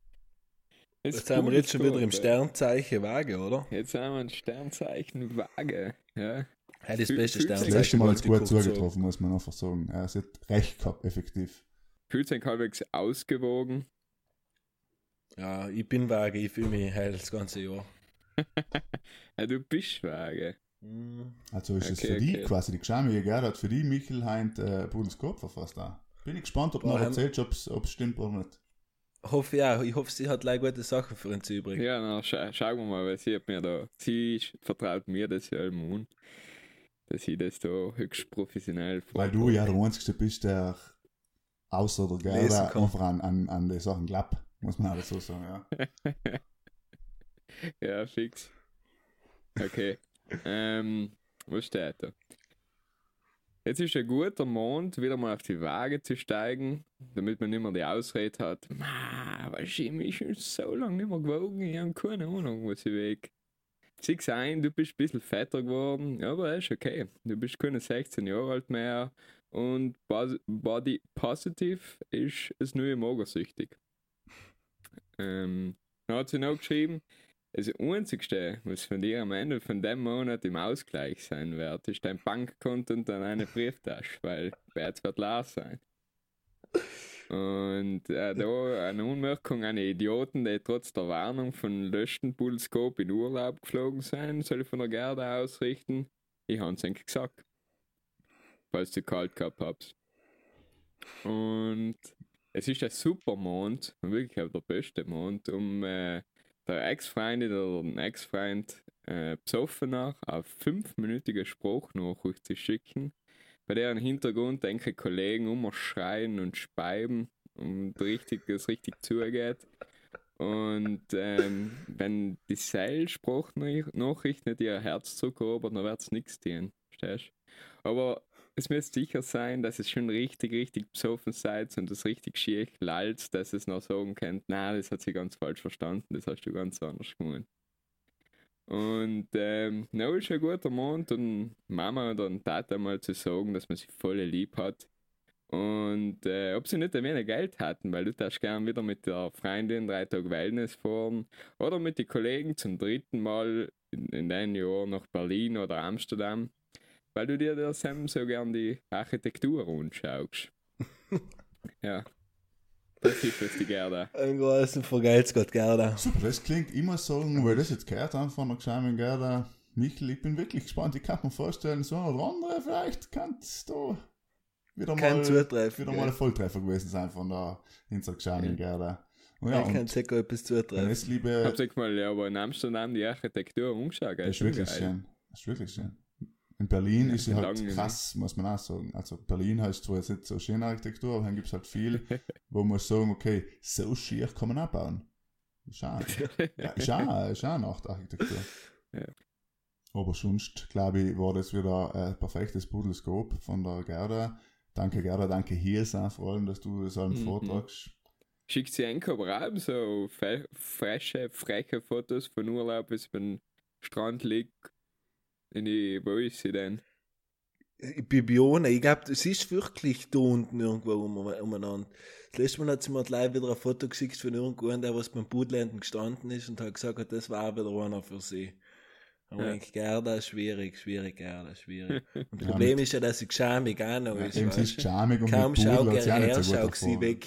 Jetzt sind wir jetzt schon wieder im Sternzeichen Waage, oder? Jetzt haben wir ein Sternzeichen Waage. Ja. Ja, das beste sich- Das Sternzeichen. letzte Mal ist wollte gut zugetroffen, muss man einfach sagen. Er hat recht gehabt, effektiv. Fühlt sich halbwegs ausgewogen. Ja, ich bin Waage, ich fühle mich heil das ganze Jahr. Ja, du bist Waage. Hm. Also ist es Okay, für die okay. quasi die Geschamige Gerda hat für die Michel Heint äh, Bundeskop verfasst da. Bin ich gespannt, ob du noch haben- erzählst, ob es stimmt oder nicht. Hoffe ja, ich hoffe, sie hat gleich gute Sachen für uns übrig. Ja, na, scha schauen wir mal, weil sie hat mir da, sie vertraut mir das ja an. dass ich das da höchst professionell Weil du ja der Einzige bist, der außer der Gerda einfach an, an, an die Sachen glaubt, muss man auch so sagen, ja. ja, fix. Okay. ähm, was steht da? Jetzt ist ein guter Mond, wieder mal auf die Waage zu steigen, damit man nicht mehr die Ausrede hat, ma, was ich mich schon so lange nicht mehr gewogen, ich habe keine Ahnung, was ich weg. Sieh's ein, du bist ein bisschen fetter geworden, aber ist okay. Du bist keine 16 Jahre alt mehr und Body Positive ist das neue Magersüchtig. Ähm, dann hat sie noch geschrieben, das Einzigste, was von dir am Ende von dem Monat im Ausgleich sein wird, ist dein Bankkonto und dann eine Brieftasche, weil jetzt wird leer sein. Und äh, da eine Unmerkung an Idioten, die trotz der Warnung von Löschenpulskop in Urlaub geflogen sind, soll ich von der Gerda ausrichten. Ich hab's eigentlich gesagt. Falls du kalt gehabt hab's. Und es ist ein super Mond, wirklich der beste Mond, um äh, der Ex-Freundin oder den Ex-Freund äh, besoffen nach auf fünfminütige Spruchnachricht zu schicken, bei deren Hintergrund denke Kollegen immer schreien und speiben und richtig, es richtig zugeht. Und ähm, wenn die Seil-Sprachnachricht nicht ihr Herz zurückerobert, dann wird es nichts tun. Verstehst? Aber es müsste sicher sein, dass es schon richtig, richtig besoffen seid und das richtig schier lallt, dass es noch sagen könnt, na, das hat sie ganz falsch verstanden, das hast du ganz anders gemeint. Und ähm, no, ist ein guter Mond und Mama oder Tata mal zu sagen, dass man sie voll lieb hat. Und äh, ob sie nicht ein wenig Geld hatten, weil du darfst gern wieder mit der Freundin drei Tage Wellness fahren oder mit den Kollegen zum dritten Mal in, in einem Jahr nach Berlin oder Amsterdam, weil du dir das Sam so gern die Architektur anschaust. ja. Das ist jetzt die Gerda. Ein großen Vergelt's Gott, Gerda. Super, das klingt immer so, weil das jetzt gehört haben von der Gescheimen Gerda. Michel, ich bin wirklich gespannt. Ich kann mir vorstellen, so ein oder andere, vielleicht kannst du wieder Kein mal, Zutreffen. wieder mal ein Volltreffer gewesen sein von der Hinter Gescheimen Gerda. Und Ja, ja, ich kann sicher etwas zutreffen. es liebe, Hab sag mal, ja, aber in Amsterdam die Architektur umgeschaut, das ist wirklich geil. schön. Das ist wirklich schön. In Berlin Ja, ist sie halt krass, muss man auch sagen. Also Berlin heißt zwar jetzt nicht so schöne Architektur, aber dann gibt es halt viel, wo man sagen, okay, so schier kann man auch bauen. Ist auch, ja, ist auch, ist auch Nachtarchitektur. Ja. Aber sonst, glaube ich, war das wieder ein perfektes Pudelskop von der Gerda. Danke Gerda, danke Hirsa vor allem, dass du das allem Mhm. vortragst. Schickt sie einen Raum so fe frische, freche Fotos von Urlaub, es beim Strand liegt. In die, wo ist sie denn? Bibione, ich glaube, es ist wirklich da unten irgendwo um, umeinander. Das letzte Mal hat sie mir gleich wieder ein Foto geschickt von irgendwann, der was beim Budlenden gestanden ist und hat gesagt, das war wieder einer für sie. Aber Ja. ich denke, Gerda, schwierig, schwierig, Gerda, schwierig. Und das Ja, Problem ist ja, dass sie geschämig auch noch Ja, ist. eben, sie ist charmig und Kaum hat er auch schaut sie weg.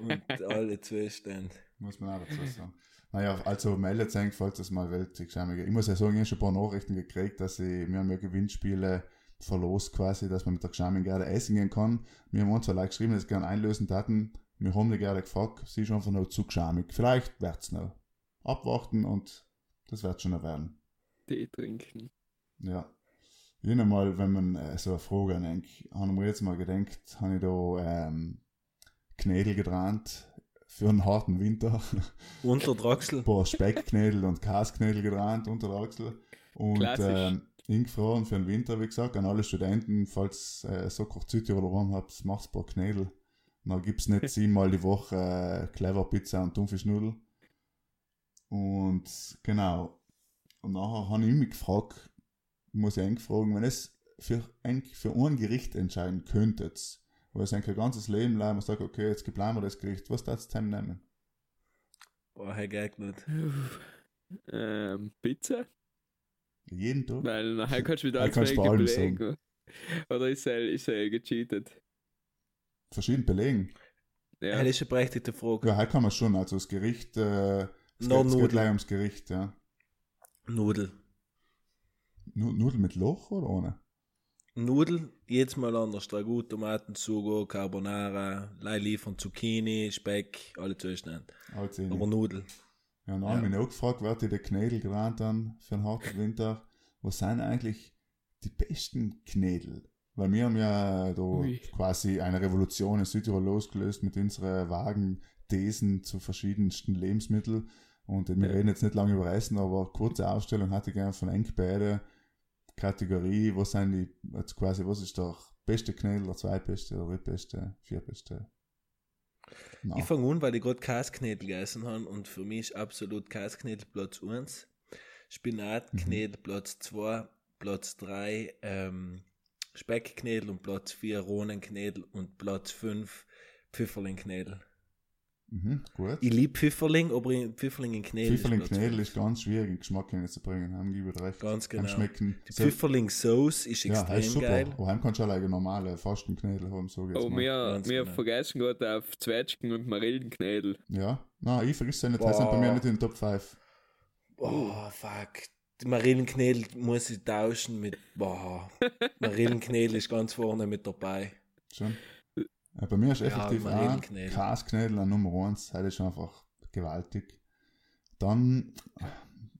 Und alle Zustände. Muss man auch dazu sagen. Naja, also meldet sich, falls das mal wollt. Ich, schau mir- ich muss ja sagen, ich habe schon ein paar Nachrichten gekriegt, dass ich, wir haben ja Gewinnspiele verlost quasi, dass man mit der Geschämung gerne essen gehen kann. Wir haben uns Leute geschrieben, dass sie gerne einlösen daten. Wir haben die gerne gefragt, sie ist einfach noch zu geschämig. Vielleicht wird's noch. Abwarten und das wird schon noch werden. Tee trinken. Ja. Jedes Mal, wenn man äh, so eine Frage denkt, habe ich mir jetzt mal gedacht, habe ich da ähm, Knädel getrennt für einen harten Winter. Unter Draxel. ein paar Speckknädel und Kasknädel getrennt unter der Achsel. Und ähm, ingefroren für den Winter, wie gesagt, an alle Studenten, falls äh, so kurz Südtirol rum habt, macht's ein paar Knädel. Und dann gibt's nicht siebenmal die Woche äh, Clever Pizza und Thunfischnudel. Und genau. Und nachher habe ich mich gefragt, muss ich eigentlich fragen, wenn es für, für ein Gericht entscheiden könntet, wo es eigentlich ein ganzes Leben lang man sagt, okay, jetzt bleiben wir das Gericht, was darfst du dem nehmen? Boah, Herr geht nicht. Ähm, Pizza? Jeden Tag? Weil nachher kannst du wieder Ja, als kannst du bei Wege allem belegen. Oder ist er, ist er gecheatet? Verschieden belegen. Ja. Das ist eine berechtigte Frage. Ja, heute kann man schon, also das Gericht, äh, es, geht, es geht Nudeln. gleich ums Gericht, ja. Nudel. Nu- Nudeln mit Loch oder ohne? Nudeln, jetzt mal anders. Ragout, Tomatensugo, Carbonara, Lei liefern Zucchini, Speck, alle Zustände. Alles. Aber Nudel. Ja, und dann habe ich mich auch gefragt, wer die die Knädel gerannt dann für einen harten Winter, was sind eigentlich die besten Knädel. Weil wir haben ja da Ui. quasi eine Revolution in Südtirol losgelöst mit unseren vagen Thesen zu verschiedensten Lebensmitteln. Und wir Ja. reden jetzt nicht lange über Essen, aber kurze Ausstellung hatte ich gerne von Enk beide Kategorie. Was sind die, jetzt quasi, was ist der beste Knädel, der zweitbeste, der drittbeste, viertbeste? Na, Ich fange an, weil ich gerade Käsknädel gegessen habe und für mich ist absolut Käsknädel Platz 1, Spinatknädel Platz 2, Platz 3 ähm, Speckknädel und Platz 4 Rohnenknädel und Platz 5 Pfifferlingknädel. Mhm, gut. Ich liebe Pfifferling, aber in Pfifferling in Knädel Pfifferling ist Platz Knädel ist ganz schwierig, den Geschmack hinzubringen. Haben gebe ich recht. Ganz genau. schmecken. Die So- Pfifferling Sauce ist ja, extrem ist super. geil. Aber heim kannst du auch eine normale Fastenknädel haben, so jetzt Oh, mal. wir, wir genau. vergessen gerade auf Zwetschgen und Marillenknädel. Ja, nein, ich vergiss es nicht. Die sind bei mir nicht in den Top 5. Oh, fuck. Die Marillenknädel muss ich tauschen mit. Boah. Marillenknädel ist ganz vorne mit dabei. Schon. Ja, bei mir ist Ja, effektiv Marillenknädel. Kasknädel an Nummer 1. Das ist einfach gewaltig. Dann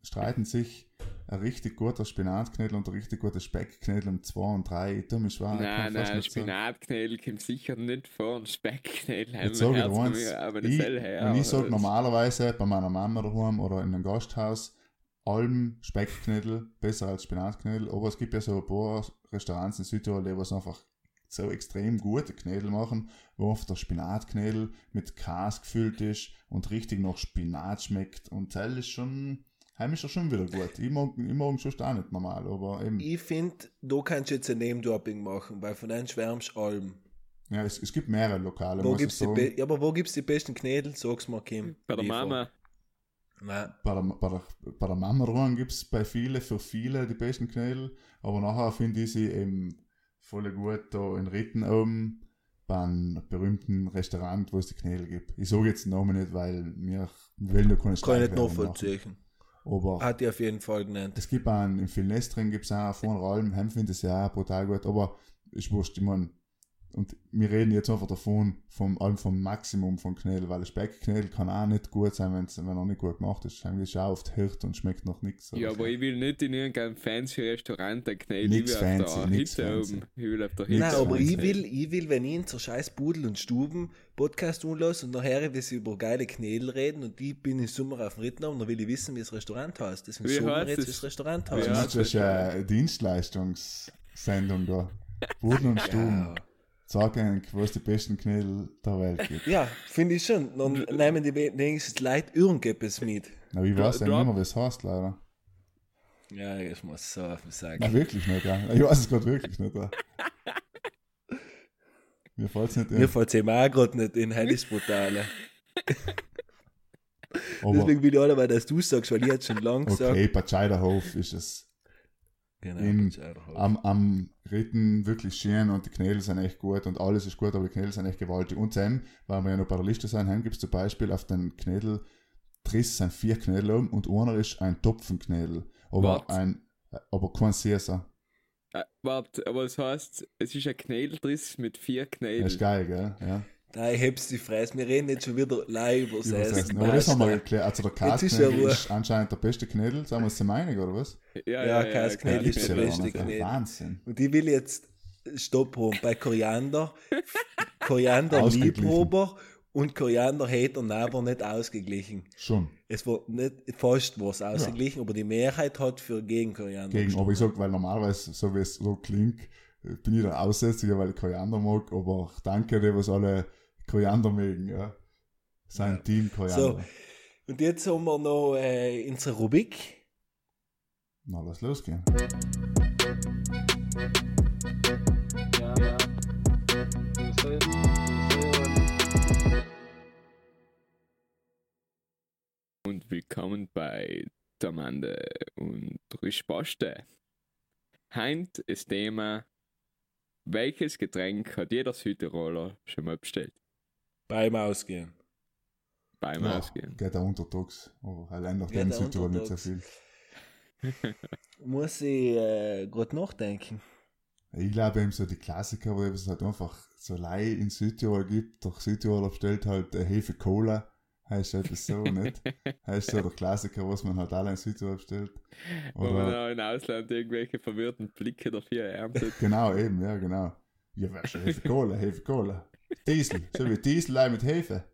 streiten sich ein richtig guter Spinatknädel und ein richtig guter Speckknädel um 2 und 3. Dumm ist wahr. ich kann nein, nein. Spinatknädel kommt sicher nicht vor und Speckknädel haben ich Herz eins, mir, aber ich, her. wenn ich sage normalerweise bei meiner Mama daheim oder in einem Gasthaus, allem Speckknädel besser als Spinatknädel, aber es gibt ja so ein paar Restaurants in Südtirol, die was einfach so extrem gute Knädel machen, wo oft der Spinatknädel mit Kas gefüllt ist und richtig nach Spinat schmeckt und das ist schon, heim ist er schon wieder gut. Ich mag, ich mag schon auch nicht normal, aber eben, Ich finde, da kannst du jetzt ein Name-Dropping machen, weil von denen schwärmst Alm. ja, es, es gibt mehrere Lokale, Wo gibt's die ja, aber wo gibt's die besten Knädel? Sag's mal, Kim. Bei der. Mama. Nein. bei der, bei der, bei der Mama dran gibt es bei vielen, für viele die besten Knädel, aber nachher finde ich sie eben voll gut da in Ritten oben beim berühmten Restaurant, wo es die Knädel gibt. Ich sage jetzt den Namen nicht, weil wir wollen ja keine Kann ich nicht nachvollziehen. Aber Hat die auf jeden Fall genannt. es gibt einen, im Filnestring gibt es auch von Ralm, Hem finde ich ja auch brutal gut, aber ist wurscht, ich meine, und wir reden jetzt einfach davon, vom, allem vom Maximum von Knädel, weil ein Speckknädel kann auch nicht gut sein, wenn's, wenn er nicht gut gemacht ist. Eigentlich ist er auch oft hart und schmeckt noch nichts. Ja, aber ich will nicht in irgendeinem fancy Restaurant ein Knädel. Nix ich will auf fancy, der nix Hitze fancy. oben. Ich will auf der Nix Nein, Hitze aber fancy. ich will, ich will, wenn ich in so scheiß Pudel und Stuben Podcast anlasse und nachher wir sie über geile Knädel reden und ich bin im Sommer auf dem Ritten und dann will ich wissen, wie das Restaurant heißt. Deswegen Wie wir heißt jetzt, das Restaurant heißt. Ja, das ist ja eine Dienstleistungssendung da. Boden und Stuben. Sag eigentlich, wo es die besten Knädel der Welt gibt. Ja, finde ich schon. Dann nehmen die wenigstens Leute irgendetwas mit. Aber ich weiß ja nicht mehr, wie es heißt, leider. Ja, ich muss so sagen. Na, wirklich nicht, ja. Ich weiß es gerade wirklich nicht, ja. Mir fällt es nicht Mir in. fällt es eben auch gerade nicht in, heute ist brutal. Deswegen will ich alle, weil das du sagst, weil ich jetzt schon lang gesagt okay, Patscheiderhof ist es Genau, in- am, am Ritten wirklich schön und die Knädel sind echt gut und alles ist gut, aber die Knädel sind echt gewaltig. Und dann, weil wir ja noch Liste sind, heim gibt es zum Beispiel auf den Knädel, Triss sind vier Knädel oben und einer ist ein Topfenknädel. Aber What? ein, aber kein Caesar. Äh, warte, aber das heißt, es ist ein Knädeldriss mit vier Das Knädeln. ist geil, gell? Ja. Nein, ich hab's die Fresse. Wir reden jetzt schon wieder live übers Übersetzen. Essen. Aber das haben wir geklärt. Also der ist Kasknädel ja ist, anscheinend der beste Knädel. Sagen wir uns zum einig, oder was? Ja, ist gibt's der ja beste gar nicht. Knädel. Wahnsinn. Und ich will jetzt Stopp haben bei Koriander. Koriander Ausgeglichen. Liebhaber und Koriander Hater aber nicht ausgeglichen. Schon. Es war nicht, fast was ausgeglichen, aber die Mehrheit hat für gegen Koriander Gegen, gestimmt. aber ich sag, weil normalerweise, so wie es so klingt, bin ich der Aussätzige, weil ich Koriander mag, aber danke dir, was alle Koriander mögen, ja. Sein Ja. Team Koriander. Und jetzt haben wir noch äh, unsere Rubrik. Na, lass losgehen. Ja, ja. Und willkommen bei Tamande und Risposte. Heint ist Thema, welches Getränk hat jeder Südtiroler schon mal bestellt? Beim Ausgehen. Beim Ja, Ausgehen. geht auch untertags. Aber allein nach dem Südtirol nicht so viel. Muss ich äh, gerade nachdenken. Ich glaube eben so die Klassiker, wo es halt einfach so Lei in Südtirol gibt. Doch Südtiroler bestellt halt äh, Hefe Cola. heißt etwas so nicht. Heißt so der Klassiker, was man halt alle in Südtirol bestellt. Wo man Oder, auch im Ausland irgendwelche verwirrten Blicke dafür erntet. genau, eben, ja, genau. Ja, wer schon Hefe Cola, Hefe Cola. Diesel, so wie Diesel auch mit Hefe.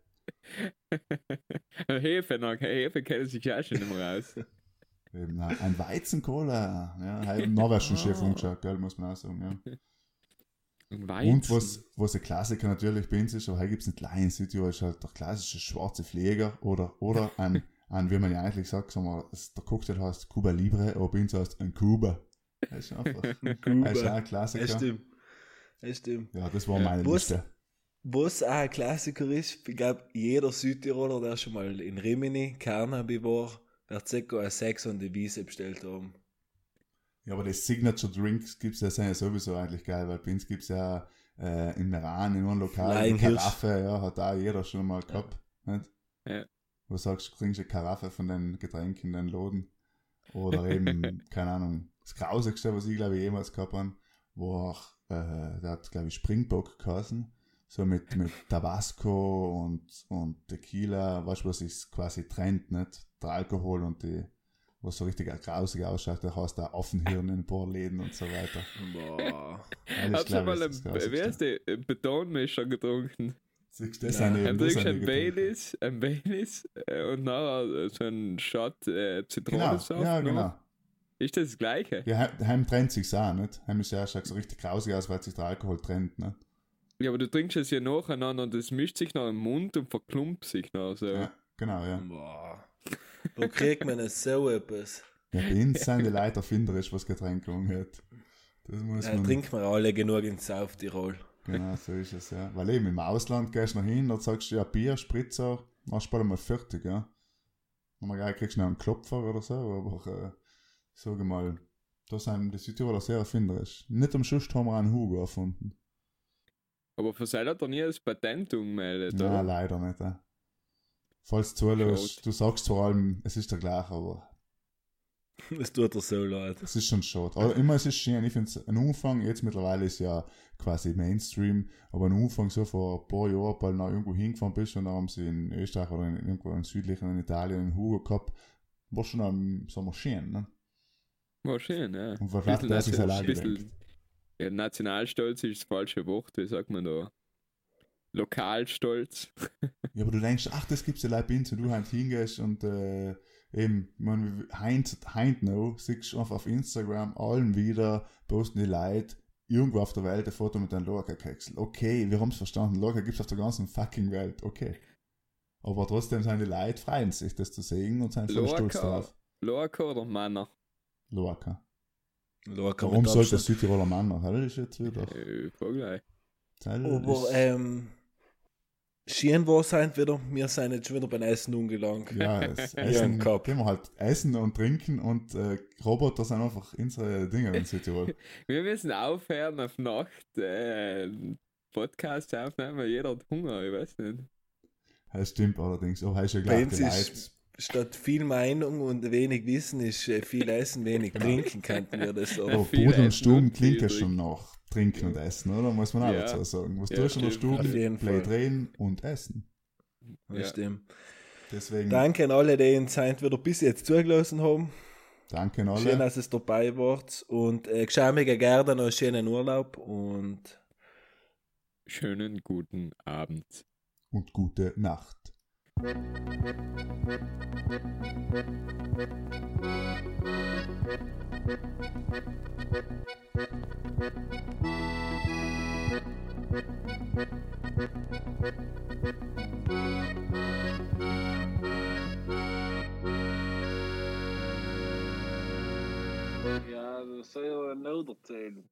Hefe, na, Hefe kennen sich auch schon nicht mehr aus. Eben, ein Weizencola. Ja, im Norwegischen. Chef umgeschaut, gell, muss man auch sagen, ja. Weizen. Und was, was ein Klassiker natürlich bei uns ist, aber hier gibt es nicht allein in Südtirol, ist halt der klassische schwarze Flieger oder, oder ein, ein, wie man ja eigentlich sagt, sagen wir, das- der Cocktail heißt Cuba Libre, aber bei uns heißt ein Cuba. Das ist einfach, das ist auch ein Ja, Klassiker. stimmt. Ja, stimmt. Ja, das war Ja. meine Was- Liste. Was auch ein Klassiker ist, ich glaube, jeder Südtiroler, der schon mal in Rimini, Carnaby war, wird sicher ein Sex on the Wiese bestellt haben. Ja, aber die Signature Drinks gibt es ja, sind ja sowieso eigentlich geil, weil bei uns gibt es ja äh, in Meran, in einem Lokal, eine. Karaffe, ja, hat auch jeder schon mal gehabt. Nicht? Ja. Wo du sagst, du trinkst eine Karaffe von den Getränken in den Laden. Oder eben, keine Ahnung, das Grausigste, was ich glaube ich jemals gehabt habe, wo auch, äh, der hat glaube ich Springbock geheißen. So mit, mit Tabasco und, und Tequila, weißt du, was sich quasi trennt, nicht? Der Alkohol und die, was so richtig grausig ausschaut, da hast du auch Affenhirn in ein paar Läden und so weiter. Boah. Ja, glaub ich, mal Grausigste. wer ist der, Betonmischer getrunken? Siehst du, das Ein eben, das ein. Baileys, ein Baileys äh, und nachher so ein Shot äh, Genau, Zitronensaft. ja, noch. genau. Ist das das Gleiche? Ja, heim, trennt sich auch, nicht? Heim ist ja schaut so richtig grausig aus, weil sich der Alkohol trennt, ne? Ja, aber du trinkst es ja nacheinander und das mischt sich noch im Mund und verklumpt sich noch. So. Ja, genau, ja. Boah. Da kriegt man es so etwas. Ja, bei uns sind die Leute erfinderisch, was Getränke angeht. Das muss Ja, man. trinken wir alle genug in South Tirol. Genau, so ist es, ja. Weil eben im Ausland gehst du noch hin, dort sagst du ja Bier, Spritzer, machst du bald mal fertig, ja. Und mal kriegst du noch einen Klopfer oder so, aber äh, sag mal, da sind die Südtiroler sehr erfinderisch. Nicht am Schluss haben wir einen Hugo erfunden. Aber für sich hat er nie das Patent umgemeldet, Nein, oder? leider nicht. Ja. Falls du zuhörst, du sagst vor allem, es ist der gleiche, aber Es tut er so leid. es ist schon schade. Aber immer es ist schön, ich finde ein Umfang, jetzt mittlerweile ist ja quasi Mainstream, aber ein Umfang so vor ein paar Jahren, bald noch irgendwo hingefahren bist und dann haben sie in Österreich oder in, irgendwo in südlichen in Italien einen Hugo gehabt, war schon am Sommer schön, ne? War schön, ja. Und vielleicht hat er sich Bisschen- allein bisschen-. Ja, Nationalstolz ist das falsche Wort, wie sagt man da? Lokalstolz. Ja, aber du denkst, ach, das gibt's ja Leute uns, wenn du halt hingehst und äh, eben, ich meine, heint, heint noch, siehst du einfach auf Instagram allen wieder, posten die Leute irgendwo auf der Welt ein Foto mit einem Lorca-Keksel. Okay, wir haben's verstanden, Lorca gibt's auf der ganzen fucking Welt, okay. Aber trotzdem sind die Leute freuen sich, das zu sehen und sind voll stolz drauf. Lorca oder Männer? Lorca. Warum sollte Abstand. Südtiroler Mann noch? Das ist jetzt wieder. Äh, frag gleich. Das Aber ähm, schön war es halt wieder, wir sind jetzt schon wieder beim Essen angelangt. Ja, das Ja, Essen, Cup. gehen wir halt essen und trinken und äh, Roboter sind einfach unsere Dinge in Südtirol. Wir müssen aufhören auf Nacht äh, Podcast aufnehmen, weil jeder hat Hunger, ich weiß nicht. Das stimmt allerdings. Oh, hast du ja gleich die Leute. Statt viel Meinung und wenig Wissen ist äh, viel Essen, wenig Trinken, könnten wir das sagen. Oh, Pudel und Stuben und klingt ja schon nach Trinken und Essen, oder? Muss man auch Ja. dazu sagen. Was Ja, tust du in der. Stube? Play Fall. drehen und essen. Das Ja. stimmt. Deswegen Danke an alle, die uns wieder bis jetzt zugelassen haben. danke an Schön, alle dass es dabei wart. Und äh, geschah mir gerne noch einen schönen Urlaub. Und Schönen guten Abend. und gute Nacht. Ja, dat is heel nodeltelen.